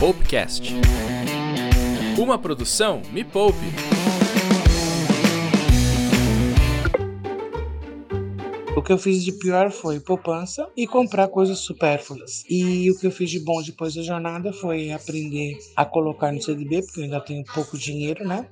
Poupecast. Uma produção Me Poupe. O que eu fiz de pior foi poupança e comprar coisas supérfluas. E o que eu fiz de bom depois da jornada foi aprender a colocar no CDB, porque eu ainda tenho pouco dinheiro, né?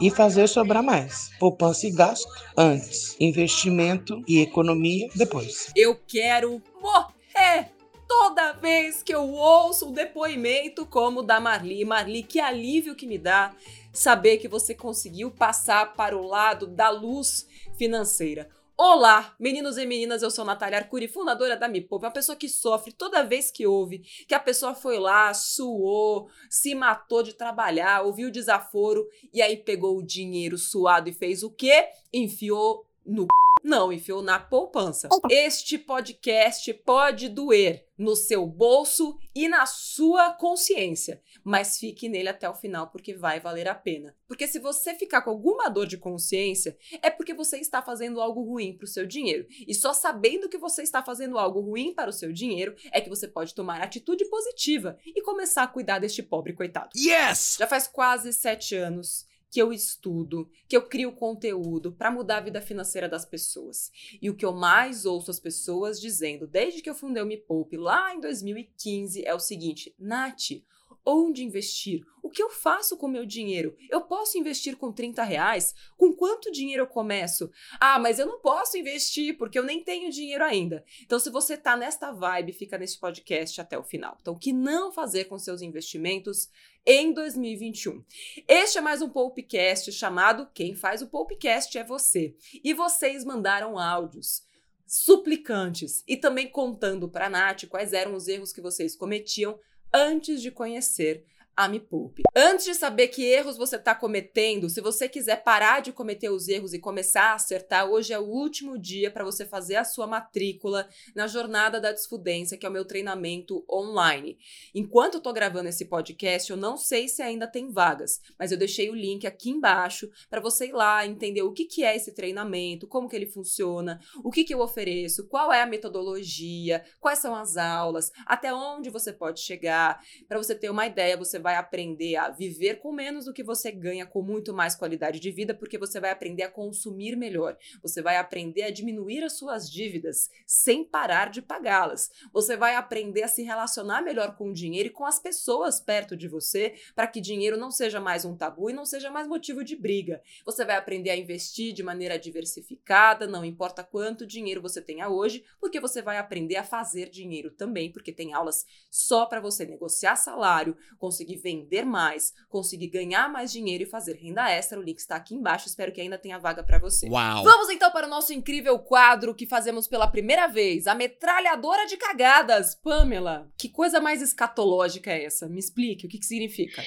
E fazer sobrar mais. Poupança e gasto antes, investimento e economia depois. Eu quero morrer! Toda vez que eu ouço um depoimento como o da Marli, Marli, que alívio que me dá saber que você conseguiu passar para o lado da luz financeira. Olá, meninos e meninas, eu sou Natália Arcuri, fundadora da Me Poupe, uma pessoa que sofre toda vez que ouve que a pessoa foi lá, suou, se matou de trabalhar, ouviu o desaforo e aí pegou o dinheiro suado e fez o quê? Enfiou no não, enfiou na poupança. Este podcast pode doer no seu bolso e na sua consciência, mas fique nele até o final porque vai valer a pena. Porque se você ficar com alguma dor de consciência, é porque você está fazendo algo ruim para o seu dinheiro. E só sabendo que você está fazendo algo ruim para o seu dinheiro é que você pode tomar atitude positiva e começar a cuidar deste pobre coitado. Yes! Já faz quase sete anos que eu estudo, que eu crio conteúdo para mudar a vida financeira das pessoas. E o que eu mais ouço as pessoas dizendo desde que eu fundei o Me Poupe lá em 2015 é o seguinte: Nath, onde investir? O que eu faço com o meu dinheiro? Eu posso investir com 30 reais? Com quanto dinheiro eu começo? Ah, mas eu não posso investir porque eu nem tenho dinheiro ainda. Então, se você tá nesta vibe, fica nesse podcast até o final. Então, o que não fazer com seus investimentos em 2021? Este é mais um Poupecast chamado Quem faz o Poupecast é você. E vocês mandaram áudios suplicantes e também contando para a Nath quais eram os erros que vocês cometiam antes de conhecer a Me Poupe. Antes de saber que erros você está cometendo, se você quiser parar de cometer os erros e começar a acertar, hoje é o último dia para você fazer a sua matrícula na Jornada da Desfudência, que é o meu treinamento online. Enquanto eu estou gravando esse podcast, eu não sei se ainda tem vagas, mas eu deixei o link aqui embaixo para você ir lá entender o que, que é esse treinamento, como que ele funciona, o que, que eu ofereço, qual é a metodologia, quais são as aulas, até onde você pode chegar. Para você ter uma ideia, você vai vai aprender a viver com menos do que você ganha com muito mais qualidade de vida, porque você vai aprender a consumir melhor. Você vai aprender a diminuir as suas dívidas sem parar de pagá-las. Você vai aprender a se relacionar melhor com o dinheiro e com as pessoas perto de você, para que dinheiro não seja mais um tabu e não seja mais motivo de briga. Você vai aprender a investir de maneira diversificada, não importa quanto dinheiro você tenha hoje, porque você vai aprender a fazer dinheiro também, porque tem aulas só para você negociar salário, conseguir vender mais, conseguir ganhar mais dinheiro e fazer renda extra. O link está aqui embaixo. Espero que ainda tenha vaga para você. Uau! Vamos então para o nosso incrível quadro que fazemos pela primeira vez: a metralhadora de cagadas. Pamela, que coisa mais escatológica é essa? Me explique o que, que significa.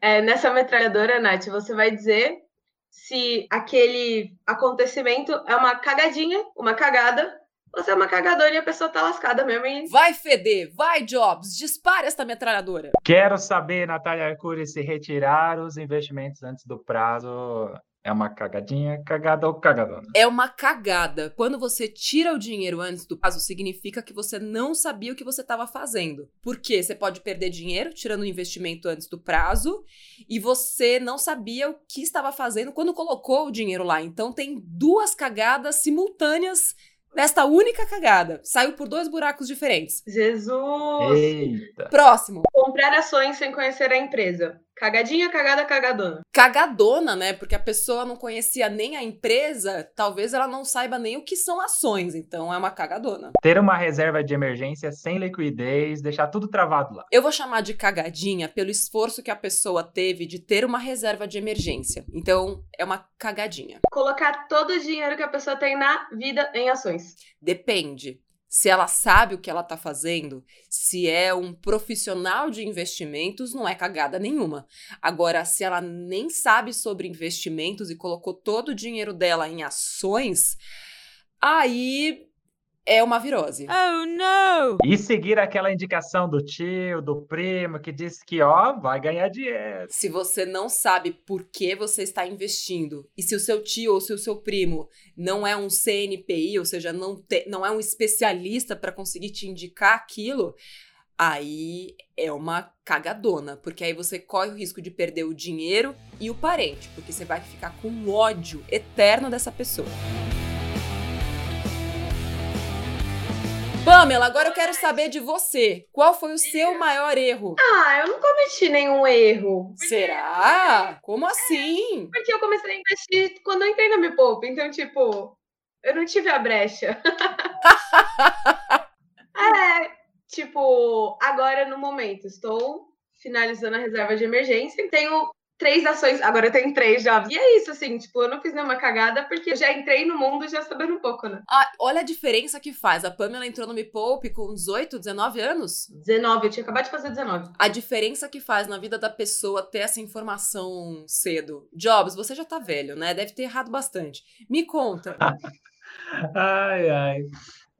É, nessa metralhadora, Nath, você vai dizer se aquele acontecimento é uma cagadinha, uma cagada você é uma cagadora e a pessoa tá lascada mesmo. E... Vai feder, vai Jobs, dispare esta metralhadora. Quero saber, Natália Arcuri, se retirar os investimentos antes do prazo é uma cagadinha, cagada ou cagadona? É uma cagada. Quando você tira o dinheiro antes do prazo, significa que você não sabia o que você estava fazendo. Porque você pode perder dinheiro tirando o investimento antes do prazo e você não sabia o que estava fazendo quando colocou o dinheiro lá. Então tem duas cagadas simultâneas nesta única cagada. Saiu por dois buracos diferentes. Jesus! Eita! Próximo. Comprar ações sem conhecer a empresa. Cagadinha, cagada, cagadona. Cagadona, né? Porque a pessoa não conhecia nem a empresa, talvez ela não saiba nem o que são ações, então é uma cagadona. Ter uma reserva de emergência sem liquidez, deixar tudo travado lá. Eu vou chamar de cagadinha pelo esforço que a pessoa teve de ter uma reserva de emergência. Então, é uma cagadinha. Colocar todo o dinheiro que a pessoa tem na vida em ações. Depende se ela sabe o que ela está fazendo, se é um profissional de investimentos, não é cagada nenhuma. Agora, se ela nem sabe sobre investimentos e colocou todo o dinheiro dela em ações, aí é uma virose. Oh, não! E seguir aquela indicação do tio, do primo, que diz que, ó, vai ganhar dinheiro. Se você não sabe por que você está investindo, e se o seu tio ou se o seu primo não é um CNPI, ou seja, não, te, não é um especialista para conseguir te indicar aquilo, aí é uma cagadona, porque aí você corre o risco de perder o dinheiro e o parente, porque você vai ficar com ódio eterno dessa pessoa. Pamela, agora eu quero saber de você. Qual foi o seu maior erro? Ah, eu não cometi nenhum erro. Será? Como assim? Porque eu comecei a investir quando eu entrei na Me Poupa. Então, tipo, eu não tive a brecha. é, tipo, agora no momento, estou finalizando a reserva de emergência. Tenho três ações, agora eu tenho três já. E é isso, assim, tipo, eu não fiz nenhuma cagada porque eu já entrei no mundo já sabendo um pouco, né? Ah, olha a diferença que faz. A Pamela entrou no Me Poupe com 18, 19 anos. 19, eu tinha acabado de fazer 19. A diferença que faz na vida da pessoa ter essa informação cedo. Jobs, você já tá velho, né? Deve ter errado bastante. Me conta. Ai, ai.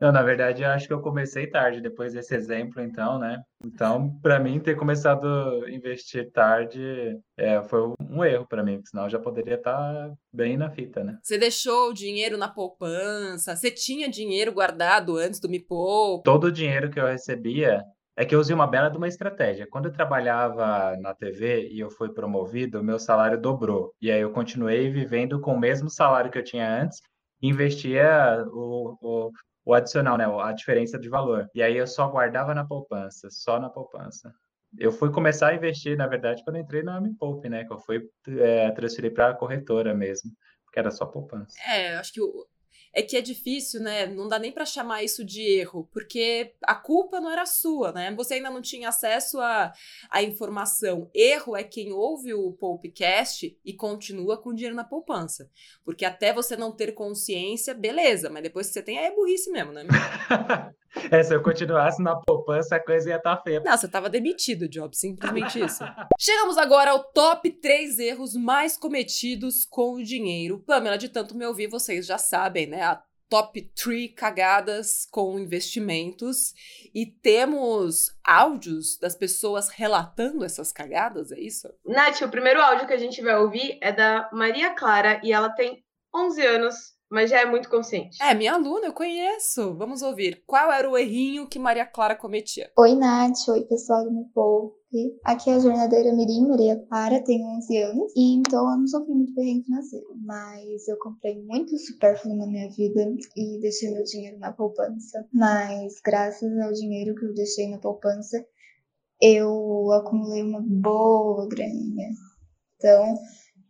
Não, na verdade, eu acho que eu comecei tarde, depois desse exemplo, então, né? Então, para mim, ter começado a investir tarde é, foi um erro para mim, porque senão eu já poderia estar tá bem na fita, né? Você deixou o dinheiro na poupança? Você tinha dinheiro guardado antes do Me Poupa? Todo o dinheiro que eu recebia é que eu usei uma bela de uma estratégia. Quando eu trabalhava na TV e eu fui promovido, o meu salário dobrou. E aí eu continuei vivendo com o mesmo salário que eu tinha antes, investia o, o, o adicional, né? A diferença de valor. E aí eu só guardava na poupança, só na poupança. Eu fui começar a investir, na verdade, quando entrei na Me Poupe, né? Que eu fui é, transferir para a corretora mesmo, porque era só poupança. É, acho que o, é que é difícil, né? Não dá nem para chamar isso de erro, porque a culpa não era sua, né? Você ainda não tinha acesso à, à informação. Erro é quem ouve o Poupecast e continua com dinheiro na poupança. Porque até você não ter consciência, beleza, mas depois que você tem, aí é burrice mesmo, né? É, se eu continuasse na poupança, a coisa ia estar tá feia. Não, você estava demitido, Job, simplesmente isso. Chegamos agora ao top 3 erros mais cometidos com o dinheiro. Pamela, de tanto me ouvir, vocês já sabem, né? A top 3 cagadas com investimentos. E temos áudios das pessoas relatando essas cagadas, é isso? Nath, o primeiro áudio que a gente vai ouvir é da Maria Clara e ela tem 11 anos mas já é muito consciente. É, minha aluna, eu conheço. Vamos ouvir. Qual era o errinho que Maria Clara cometia? Oi, Nath. Oi, pessoal do Me Poupe. Aqui é a jornadeira Mirim Maria Clara, tenho 11 anos, e então eu não sofri muito perrengue financeiro, mas eu comprei muito supérfluo na minha vida e deixei meu dinheiro na poupança. Mas graças ao dinheiro que eu deixei na poupança, eu acumulei uma boa graninha. Então,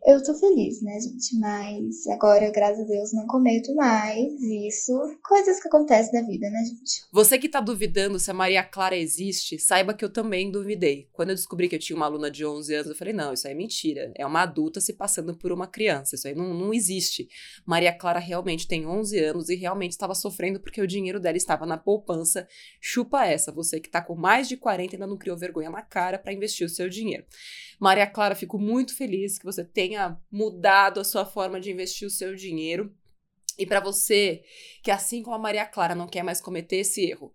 eu tô feliz, né, gente? Mas agora, graças a Deus, não cometo mais isso. Coisas que acontecem na vida, né, gente? Você que tá duvidando se a Maria Clara existe, saiba que eu também duvidei. Quando eu descobri que eu tinha uma aluna de 11 anos, eu falei: não, isso aí é mentira. É uma adulta se passando por uma criança. Isso aí não, não existe. Maria Clara realmente tem 11 anos e realmente estava sofrendo porque o dinheiro dela estava na poupança. Chupa essa. Você que tá com mais de 40 ainda não criou vergonha na cara para investir o seu dinheiro. Maria Clara, fico muito feliz que você tenha mudado a sua forma de investir o seu dinheiro. E para você que, assim como a Maria Clara, não quer mais cometer esse erro,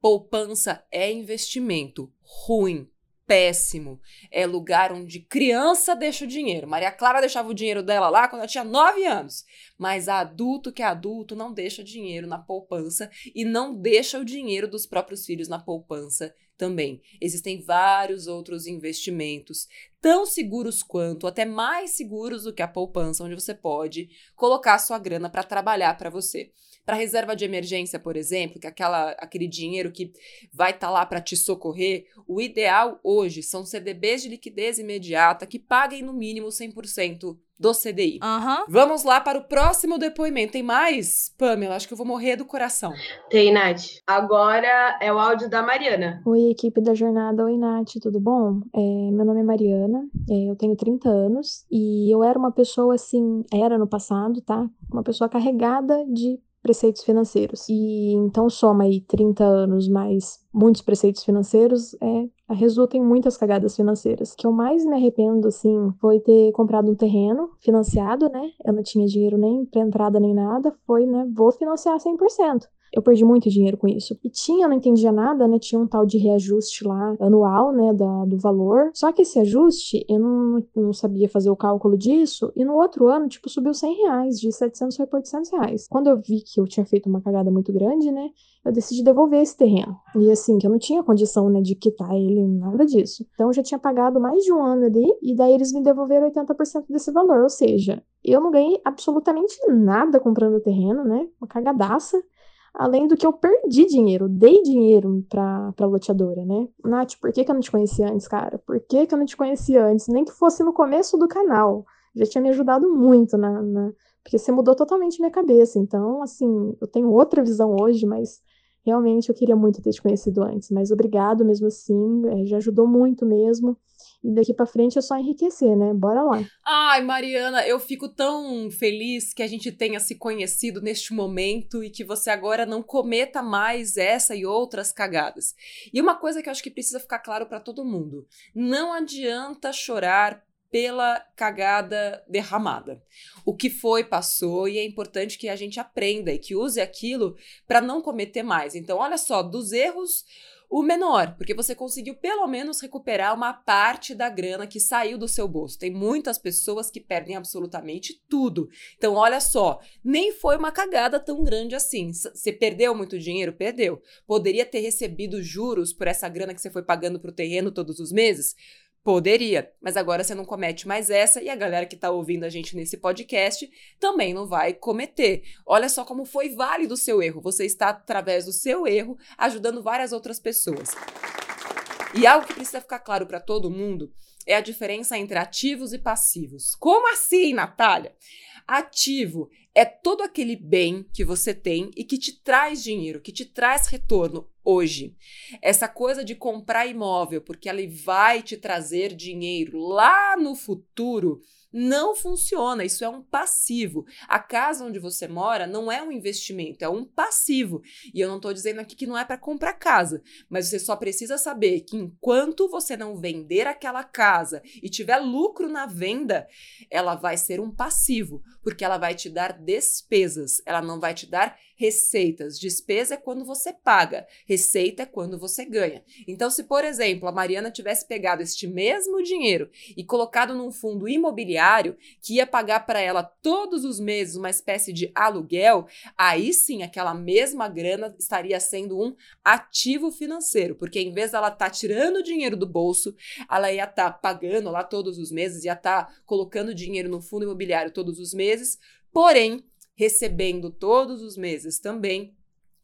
poupança é investimento ruim, péssimo. É lugar onde criança deixa o dinheiro. Maria Clara deixava o dinheiro dela lá quando ela tinha 9 anos. Mas adulto que é adulto não deixa dinheiro na poupança e não deixa o dinheiro dos próprios filhos na poupança também. Existem vários outros investimentos, tão seguros quanto, até mais seguros do que a poupança, onde você pode colocar sua grana para trabalhar para você. Para reserva de emergência, por exemplo, que é aquela, aquele dinheiro que vai estar tá lá para te socorrer, o ideal hoje são CDBs de liquidez imediata que paguem no mínimo 100% do CDI. Uhum. Vamos lá para o próximo depoimento. Tem mais? Pamela, acho que eu vou morrer do coração. Tem, Nath. Agora é o áudio da Mariana. Oi, equipe da jornada. Oi, Nath, tudo bom? É, meu nome é Mariana, é, eu tenho 30 anos e eu era uma pessoa assim, era no passado, tá? Uma pessoa carregada de preceitos financeiros. E então soma aí 30 anos mais muitos preceitos financeiros, é, resulta em muitas cagadas financeiras. O que eu mais me arrependo, assim, foi ter comprado um terreno financiado, né? Eu não tinha dinheiro nem para entrada nem nada, foi, né, vou financiar 100%. Eu perdi muito dinheiro com isso. E tinha, não entendia nada, né? Tinha um tal de reajuste lá anual, né? Da, do valor. Só que esse ajuste, eu não, não sabia fazer o cálculo disso. E no outro ano, tipo, subiu 100 reais. De 700 foi por 800 reais. Quando eu vi que eu tinha feito uma cagada muito grande, né? Eu decidi devolver esse terreno. E assim, que eu não tinha condição, né? De quitar ele, nada disso. Então eu já tinha pagado mais de um ano ali. E daí eles me devolveram 80% desse valor. Ou seja, eu não ganhei absolutamente nada comprando o terreno, né? Uma cagadaça. Além do que eu perdi dinheiro, dei dinheiro pra, pra loteadora, né? Nath, por que, que eu não te conhecia antes, cara? Por que, que eu não te conhecia antes? Nem que fosse no começo do canal. Já tinha me ajudado muito na, na... Porque você mudou totalmente minha cabeça. Então, assim, eu tenho outra visão hoje, mas realmente eu queria muito ter te conhecido antes. Mas obrigado mesmo assim, é, já ajudou muito mesmo. E daqui para frente é só enriquecer, né? Bora lá. Ai, Mariana, eu fico tão feliz que a gente tenha se conhecido neste momento e que você agora não cometa mais essa e outras cagadas. E uma coisa que eu acho que precisa ficar claro para todo mundo: não adianta chorar pela cagada derramada. O que foi, passou e é importante que a gente aprenda e que use aquilo para não cometer mais. Então, olha só, dos erros o menor, porque você conseguiu pelo menos recuperar uma parte da grana que saiu do seu bolso. Tem muitas pessoas que perdem absolutamente tudo. Então, olha só, nem foi uma cagada tão grande assim. Você perdeu muito dinheiro? Perdeu. Poderia ter recebido juros por essa grana que você foi pagando para o terreno todos os meses? Poderia, mas agora você não comete mais essa e a galera que está ouvindo a gente nesse podcast também não vai cometer. Olha só como foi válido o seu erro. Você está, através do seu erro, ajudando várias outras pessoas. E algo que precisa ficar claro para todo mundo é a diferença entre ativos e passivos. Como assim, Natália? Ativo é todo aquele bem que você tem e que te traz dinheiro, que te traz retorno hoje. Essa coisa de comprar imóvel porque ele vai te trazer dinheiro lá no futuro não funciona, isso é um passivo. A casa onde você mora não é um investimento, é um passivo. E eu não estou dizendo aqui que não é para comprar casa, mas você só precisa saber que enquanto você não vender aquela casa e tiver lucro na venda, ela vai ser um passivo, porque ela vai te dar despesas, ela não vai te dar receitas. Despesa é quando você paga, receita é quando você ganha. Então, se por exemplo a Mariana tivesse pegado este mesmo dinheiro e colocado num fundo imobiliário que ia pagar para ela todos os meses uma espécie de aluguel, aí sim aquela mesma grana estaria sendo um ativo financeiro, porque em vez dela estar tá tirando dinheiro do bolso, ela ia estar tá pagando lá todos os meses, ia estar tá colocando dinheiro no fundo imobiliário todos os meses, porém recebendo todos os meses também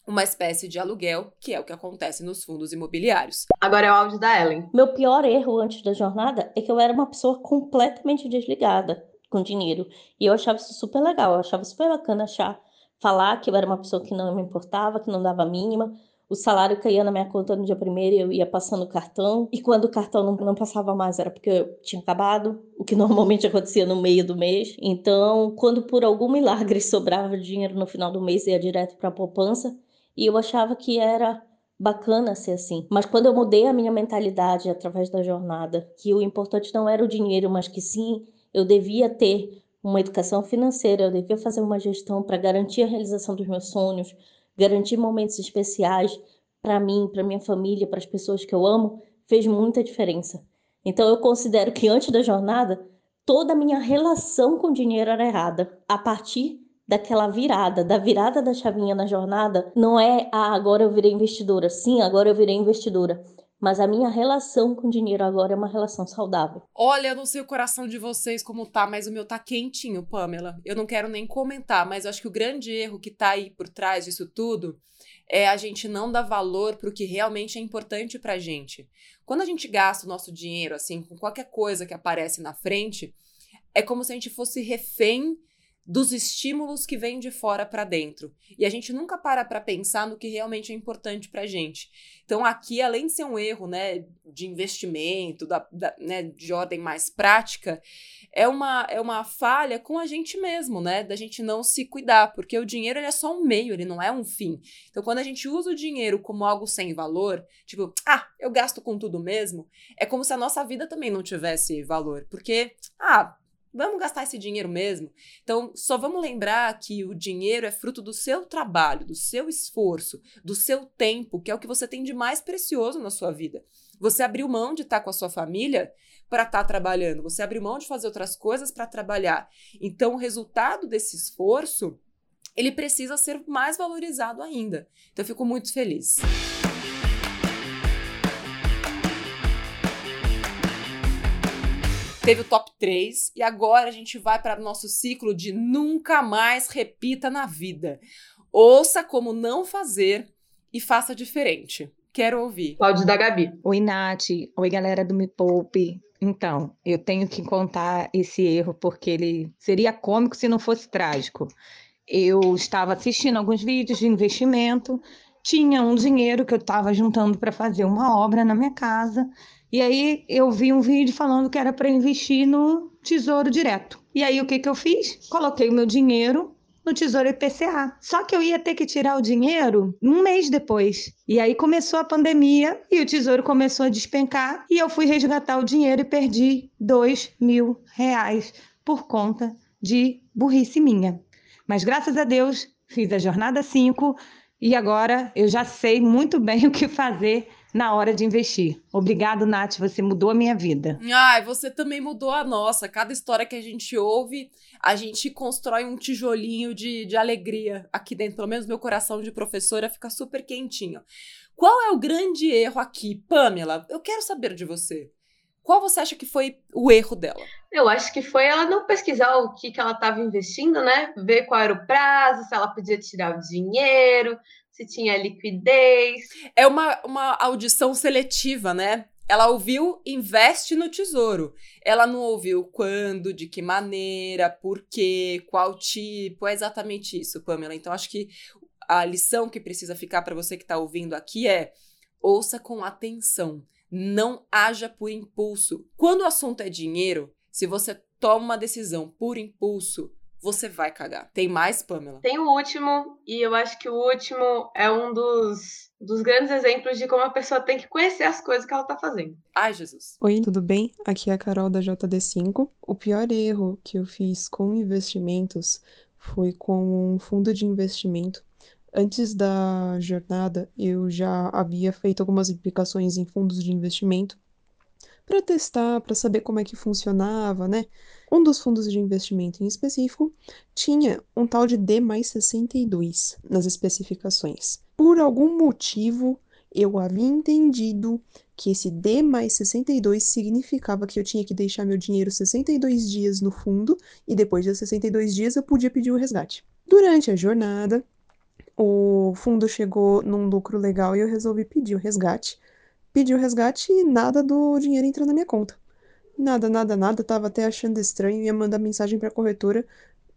uma espécie de aluguel, que é o que acontece nos fundos imobiliários. Agora é o áudio da Ellen. Meu pior erro antes da jornada é que eu era uma pessoa completamente desligada com dinheiro. E eu achava isso super legal, eu achava super bacana achar, falar que eu era uma pessoa que não me importava, que não dava mínima, o salário caía na minha conta no dia primeiro e eu ia passando o cartão. E quando o cartão não, não passava mais, era porque eu tinha acabado, o que normalmente acontecia no meio do mês. Então, quando por algum milagre sobrava dinheiro no final do mês, ia direto para a poupança. E eu achava que era bacana ser assim. Mas quando eu mudei a minha mentalidade através da jornada, que o importante não era o dinheiro, mas que sim, eu devia ter uma educação financeira, eu devia fazer uma gestão para garantir a realização dos meus sonhos, garantir momentos especiais para mim, para minha família, para as pessoas que eu amo, fez muita diferença. Então eu considero que antes da jornada, toda a minha relação com o dinheiro era errada. A partir daquela virada, da virada da chavinha na jornada, não é ah, agora eu virei investidora. Sim, agora eu virei investidora mas a minha relação com dinheiro agora é uma relação saudável. Olha, eu não sei o coração de vocês como tá, mas o meu tá quentinho, Pamela. Eu não quero nem comentar, mas eu acho que o grande erro que tá aí por trás disso tudo é a gente não dar valor para o que realmente é importante pra gente. Quando a gente gasta o nosso dinheiro assim com qualquer coisa que aparece na frente, é como se a gente fosse refém dos estímulos que vêm de fora para dentro. E a gente nunca para para pensar no que realmente é importante para gente. Então, aqui, além de ser um erro né, de investimento, da, da, né, de ordem mais prática, é uma, é uma falha com a gente mesmo, né? Da gente não se cuidar, porque o dinheiro ele é só um meio, ele não é um fim. Então, quando a gente usa o dinheiro como algo sem valor, tipo, ah, eu gasto com tudo mesmo, é como se a nossa vida também não tivesse valor. Porque, ah, Vamos gastar esse dinheiro mesmo? Então, só vamos lembrar que o dinheiro é fruto do seu trabalho, do seu esforço, do seu tempo, que é o que você tem de mais precioso na sua vida. Você abriu mão de estar com a sua família para estar trabalhando, você abriu mão de fazer outras coisas para trabalhar. Então, o resultado desse esforço, ele precisa ser mais valorizado ainda. Então, eu fico muito feliz. Teve o top 3 e agora a gente vai para o nosso ciclo de nunca mais repita na vida. Ouça como não fazer e faça diferente. Quero ouvir. Cláudio da Gabi. Oi, Nath. Oi, galera do Me Poupe. Então, eu tenho que contar esse erro porque ele seria cômico se não fosse trágico. Eu estava assistindo alguns vídeos de investimento, tinha um dinheiro que eu estava juntando para fazer uma obra na minha casa e aí eu vi um vídeo falando que era para investir no Tesouro Direto. E aí o que, que eu fiz? Coloquei o meu dinheiro no Tesouro IPCA. Só que eu ia ter que tirar o dinheiro um mês depois. E aí começou a pandemia e o Tesouro começou a despencar e eu fui resgatar o dinheiro e perdi dois mil reais por conta de burrice minha. Mas graças a Deus fiz a jornada 5 e agora eu já sei muito bem o que fazer na hora de investir. Obrigado, Nath, você mudou a minha vida. Ai, você também mudou a nossa. Cada história que a gente ouve, a gente constrói um tijolinho de, de alegria aqui dentro. Pelo menos meu coração de professora fica super quentinho. Qual é o grande erro aqui, Pamela? Eu quero saber de você. Qual você acha que foi o erro dela? Eu acho que foi ela não pesquisar o que, que ela estava investindo, né? Ver qual era o prazo, se ela podia tirar o dinheiro, se tinha liquidez. É uma, uma audição seletiva, né? Ela ouviu investe no tesouro. Ela não ouviu quando, de que maneira, por quê, qual tipo. É exatamente isso, Pamela. Então, acho que a lição que precisa ficar para você que está ouvindo aqui é ouça com atenção. Não haja por impulso. Quando o assunto é dinheiro, se você toma uma decisão por impulso, você vai cagar. Tem mais, Pamela? Tem o último, e eu acho que o último é um dos, dos grandes exemplos de como a pessoa tem que conhecer as coisas que ela tá fazendo. Ai, Jesus. Oi, tudo bem? Aqui é a Carol da JD5. O pior erro que eu fiz com investimentos foi com um fundo de investimento. Antes da jornada, eu já havia feito algumas aplicações em fundos de investimento para testar, para saber como é que funcionava, né? Um dos fundos de investimento em específico tinha um tal de D mais 62 nas especificações. Por algum motivo, eu havia entendido que esse D mais 62 significava que eu tinha que deixar meu dinheiro 62 dias no fundo e depois de 62 dias eu podia pedir o resgate. Durante a jornada, o fundo chegou num lucro legal e eu resolvi pedir o resgate. Pedi o resgate e nada do dinheiro entrou na minha conta. Nada, nada, nada. Tava até achando estranho, ia mandar mensagem para a corretora,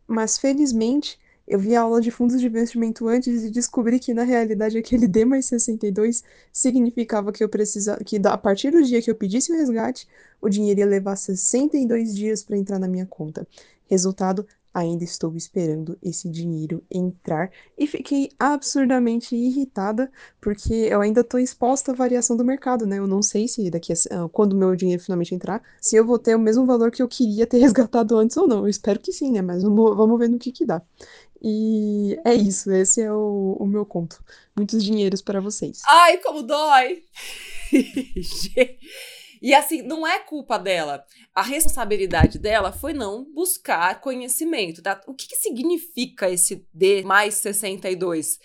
mas felizmente eu vi a aula de fundos de investimento antes e descobri que na realidade aquele D mais 62 significava que eu precisava que a partir do dia que eu pedisse o resgate, o dinheiro ia levar 62 dias para entrar na minha conta. Resultado, Ainda estou esperando esse dinheiro entrar e fiquei absurdamente irritada porque eu ainda estou exposta à variação do mercado, né? Eu não sei se daqui a uh, quando meu dinheiro finalmente entrar, se eu vou ter o mesmo valor que eu queria ter resgatado antes ou não. Eu espero que sim, né? Mas vamos, vamos ver no que que dá. E é isso, esse é o, o meu conto. Muitos dinheiros para vocês. Ai, como dói! E assim, não é culpa dela. A responsabilidade dela foi não buscar conhecimento. Tá? O que, que significa esse D mais 62?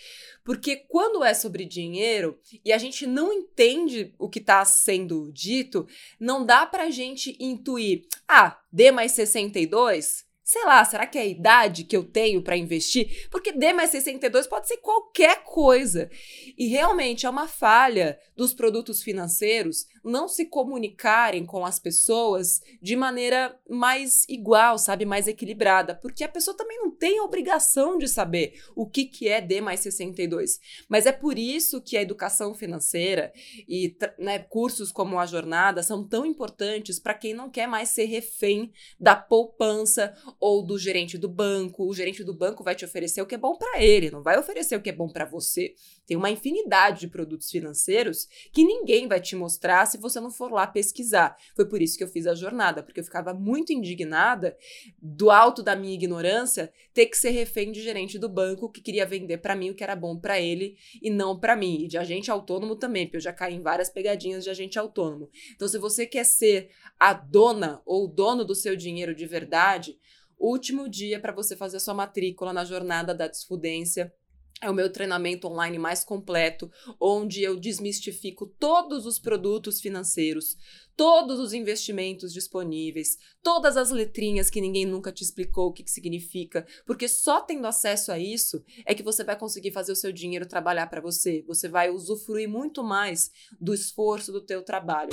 Porque quando é sobre dinheiro e a gente não entende o que está sendo dito, não dá pra gente intuir, ah, D mais 62 sei lá, será que é a idade que eu tenho para investir? Porque D mais 62 pode ser qualquer coisa. E realmente é uma falha dos produtos financeiros não se comunicarem com as pessoas de maneira mais igual, sabe, mais equilibrada, porque a pessoa também não tem a obrigação de saber o que, que é D mais 62. Mas é por isso que a educação financeira e né, cursos como a jornada são tão importantes para quem não quer mais ser refém da poupança ou do gerente do banco. O gerente do banco vai te oferecer o que é bom para ele, não vai oferecer o que é bom para você. Tem uma infinidade de produtos financeiros que ninguém vai te mostrar se você não for lá pesquisar. Foi por isso que eu fiz a jornada, porque eu ficava muito indignada do alto da minha ignorância ter que ser refém de gerente do banco que queria vender para mim o que era bom para ele e não para mim. E de agente autônomo também, porque eu já caí em várias pegadinhas de agente autônomo. Então, se você quer ser a dona ou dono do seu dinheiro de verdade, último dia para você fazer sua matrícula na jornada da desfudência é o meu treinamento online mais completo, onde eu desmistifico todos os produtos financeiros, todos os investimentos disponíveis, todas as letrinhas que ninguém nunca te explicou o que, que significa, porque só tendo acesso a isso é que você vai conseguir fazer o seu dinheiro trabalhar para você. Você vai usufruir muito mais do esforço do teu trabalho.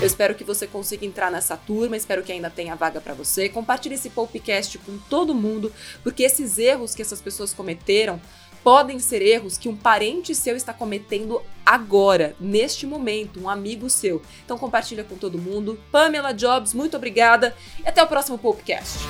Eu espero que você consiga entrar nessa turma, espero que ainda tenha vaga para você. Compartilhe esse podcast com todo mundo, porque esses erros que essas pessoas cometeram podem ser erros que um parente seu está cometendo agora, neste momento, um amigo seu. Então compartilha com todo mundo. Pamela Jobs, muito obrigada e até o próximo podcast.